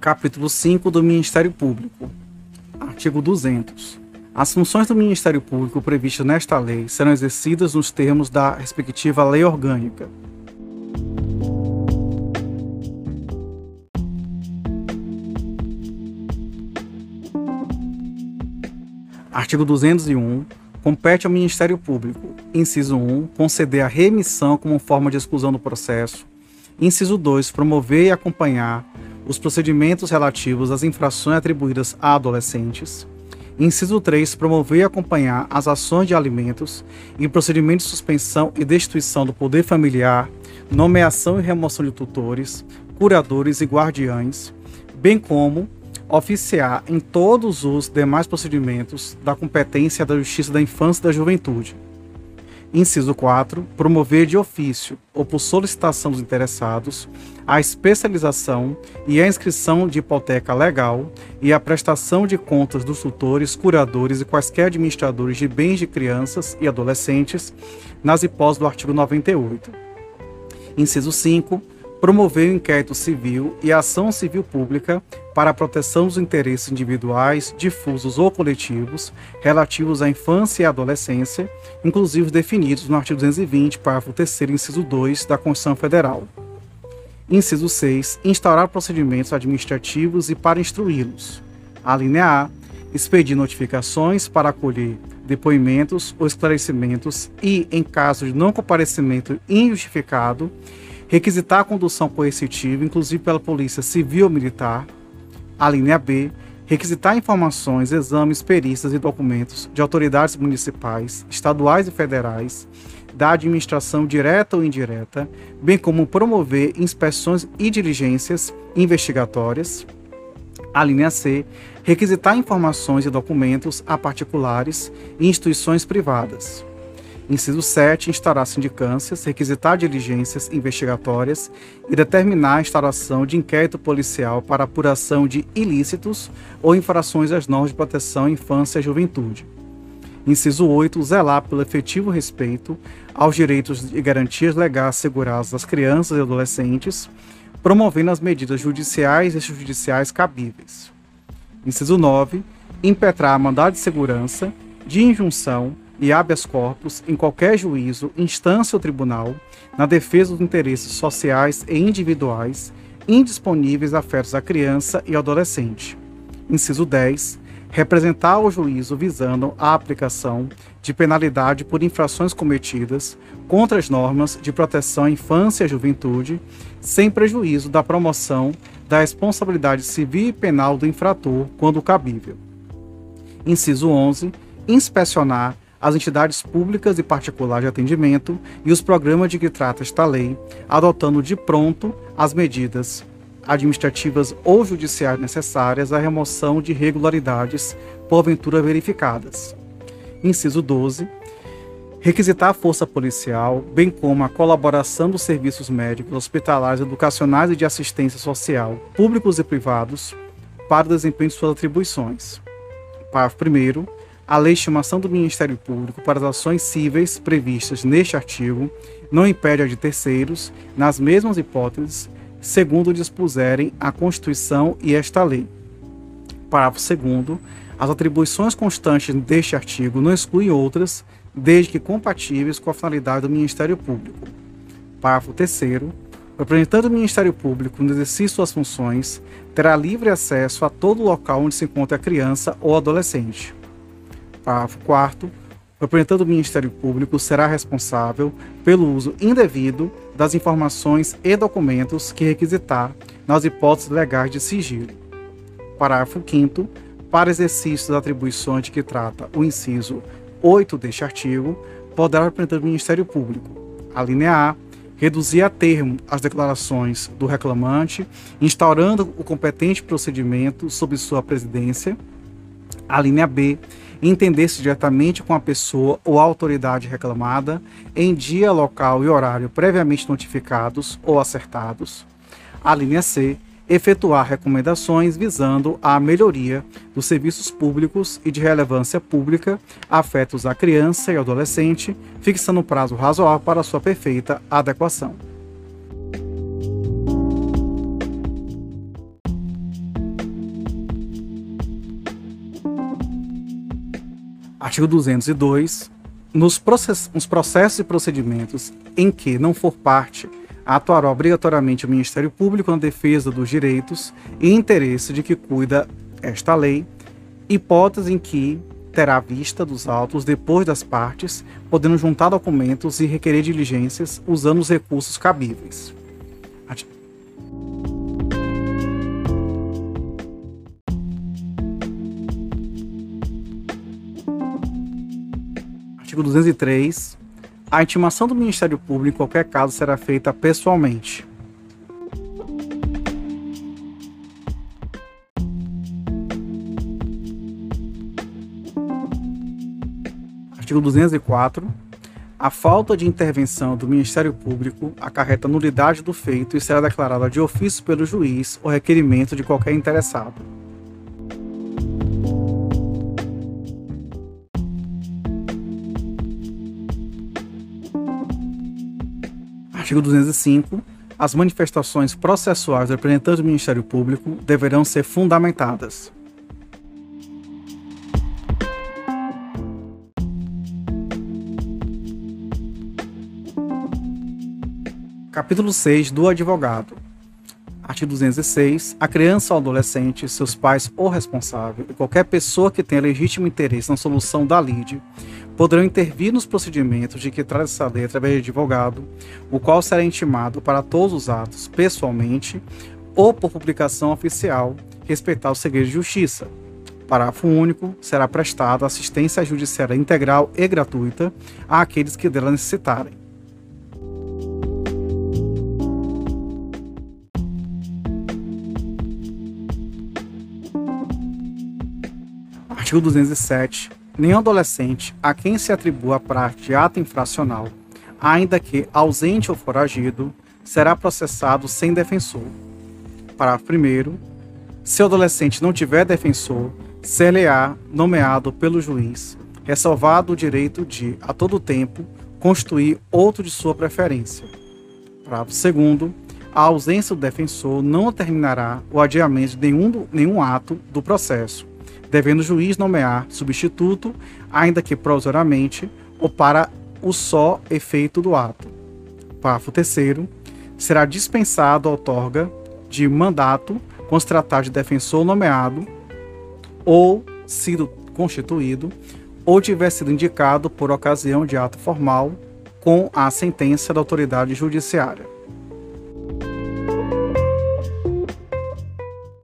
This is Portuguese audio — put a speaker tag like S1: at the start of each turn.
S1: Capítulo 5 do Ministério Público. Artigo 200. As funções do Ministério Público previstas nesta lei serão exercidas nos termos da respectiva lei orgânica. Artigo 201. Compete ao Ministério Público, inciso 1, conceder a remissão como forma de exclusão do processo. Inciso 2, promover e acompanhar os procedimentos relativos às infrações atribuídas a adolescentes. Inciso 3. Promover e acompanhar as ações de alimentos e procedimentos de suspensão e destituição do poder familiar, nomeação e remoção de tutores, curadores e guardiães, bem como oficiar em todos os demais procedimentos da competência da Justiça da Infância e da Juventude Inciso 4. Promover de ofício ou por solicitação dos interessados a especialização e a inscrição de hipoteca legal e a prestação de contas dos tutores, curadores e quaisquer administradores de bens de crianças e adolescentes nas hipóteses do artigo 98. Inciso 5 promover o inquérito civil e ação civil pública para a proteção dos interesses individuais, difusos ou coletivos relativos à infância e adolescência, inclusive definidos no artigo 220, parágrafo 3 inciso 2 da Constituição Federal. Inciso 6. Instaurar procedimentos administrativos e para instruí-los. A A. Expedir notificações para acolher depoimentos ou esclarecimentos e, em caso de não comparecimento injustificado, requisitar a condução coercitiva, inclusive pela Polícia Civil ou Militar. A linha B, requisitar informações, exames, perícias e documentos de autoridades municipais, estaduais e federais, da administração direta ou indireta, bem como promover inspeções e diligências investigatórias. A linha C, requisitar informações e documentos a particulares e instituições privadas. Inciso 7. Instaurar sindicâncias, requisitar diligências investigatórias e determinar a instauração de inquérito policial para apuração de ilícitos ou infrações às normas de proteção à infância e juventude. Inciso 8. Zelar pelo efetivo respeito aos direitos e garantias legais assegurados às crianças e adolescentes, promovendo as medidas judiciais e extrajudiciais cabíveis. Inciso 9. Impetrar mandado de segurança, de injunção, e habeas corpus em qualquer juízo, instância ou tribunal, na defesa dos interesses sociais e individuais indisponíveis afetos à criança e adolescente. Inciso 10. Representar o juízo visando a aplicação de penalidade por infrações cometidas contra as normas de proteção à infância e à juventude, sem prejuízo da promoção da responsabilidade civil e penal do infrator, quando cabível. Inciso 11. Inspecionar as entidades públicas e particulares de atendimento e os programas de que trata esta lei, adotando de pronto as medidas administrativas ou judiciais necessárias à remoção de irregularidades porventura verificadas. Inciso 12. Requisitar a força policial, bem como a colaboração dos serviços médicos, hospitalares, educacionais e de assistência social, públicos e privados, para o desempenho de suas atribuições. Parágrafo 1 a estimação do Ministério Público para as ações cíveis previstas neste artigo não impede a de terceiros, nas mesmas hipóteses, segundo dispuserem a Constituição e esta lei. Parágrafo 2 as atribuições constantes deste artigo não excluem outras, desde que compatíveis com a finalidade do Ministério Público. Parágrafo 3 o representante do Ministério Público, no exercício de suas funções, terá livre acesso a todo local onde se encontre a criança ou adolescente. Parágrafo 4 o representante do Ministério Público será responsável pelo uso indevido das informações e documentos que requisitar nas hipóteses legais de sigilo. Parágrafo 5 para exercício das atribuições de que trata o inciso 8 deste artigo, poderá o representante do Ministério Público, a linha A, reduzir a termo as declarações do reclamante, instaurando o competente procedimento sob sua presidência, a B, entender-se diretamente com a pessoa ou autoridade reclamada em dia, local e horário previamente notificados ou acertados. A linha C, efetuar recomendações visando a melhoria dos serviços públicos e de relevância pública afetos à criança e adolescente, fixando um prazo razoável para sua perfeita adequação. Artigo 202. Nos, process nos processos e procedimentos em que não for parte, atuará obrigatoriamente o Ministério Público na defesa dos direitos e interesse de que cuida esta lei, hipótese em que terá vista dos autos depois das partes, podendo juntar documentos e requerer diligências usando os recursos cabíveis. Artigo 203. A intimação do Ministério Público em qualquer caso será feita pessoalmente. Artigo 204. A falta de intervenção do Ministério Público acarreta nulidade do feito e será declarada de ofício pelo juiz ou requerimento de qualquer interessado. Artigo 205. As manifestações processuais do representante do Ministério Público deverão ser fundamentadas. Capítulo 6 do advogado. Artigo 206. A criança ou adolescente, seus pais ou responsável e qualquer pessoa que tenha legítimo interesse na solução da lide poderão intervir nos procedimentos de que trata essa lei através de advogado, o qual será intimado para todos os atos pessoalmente ou por publicação oficial, respeitar o segredo de justiça. Parágrafo único. Será prestada assistência judiciária integral e gratuita àqueles que dela necessitarem Artigo 207. Nenhum adolescente a quem se atribua a prática de ato infracional, ainda que ausente ou foragido, será processado sem defensor. Parágrafo 1. Se o adolescente não tiver defensor, ser-lhe-á nomeado pelo juiz, ressalvado o direito de, a todo tempo, constituir outro de sua preferência. Parágrafo 2. A ausência do defensor não determinará o adiamento de nenhum, nenhum ato do processo, devendo o juiz nomear substituto, ainda que provisoriamente, ou para o só efeito do ato. Parágrafo 3 será dispensado a outorga de mandato quando se tratar de defensor nomeado ou sido constituído ou tiver sido indicado por ocasião de ato formal com a sentença da autoridade judiciária.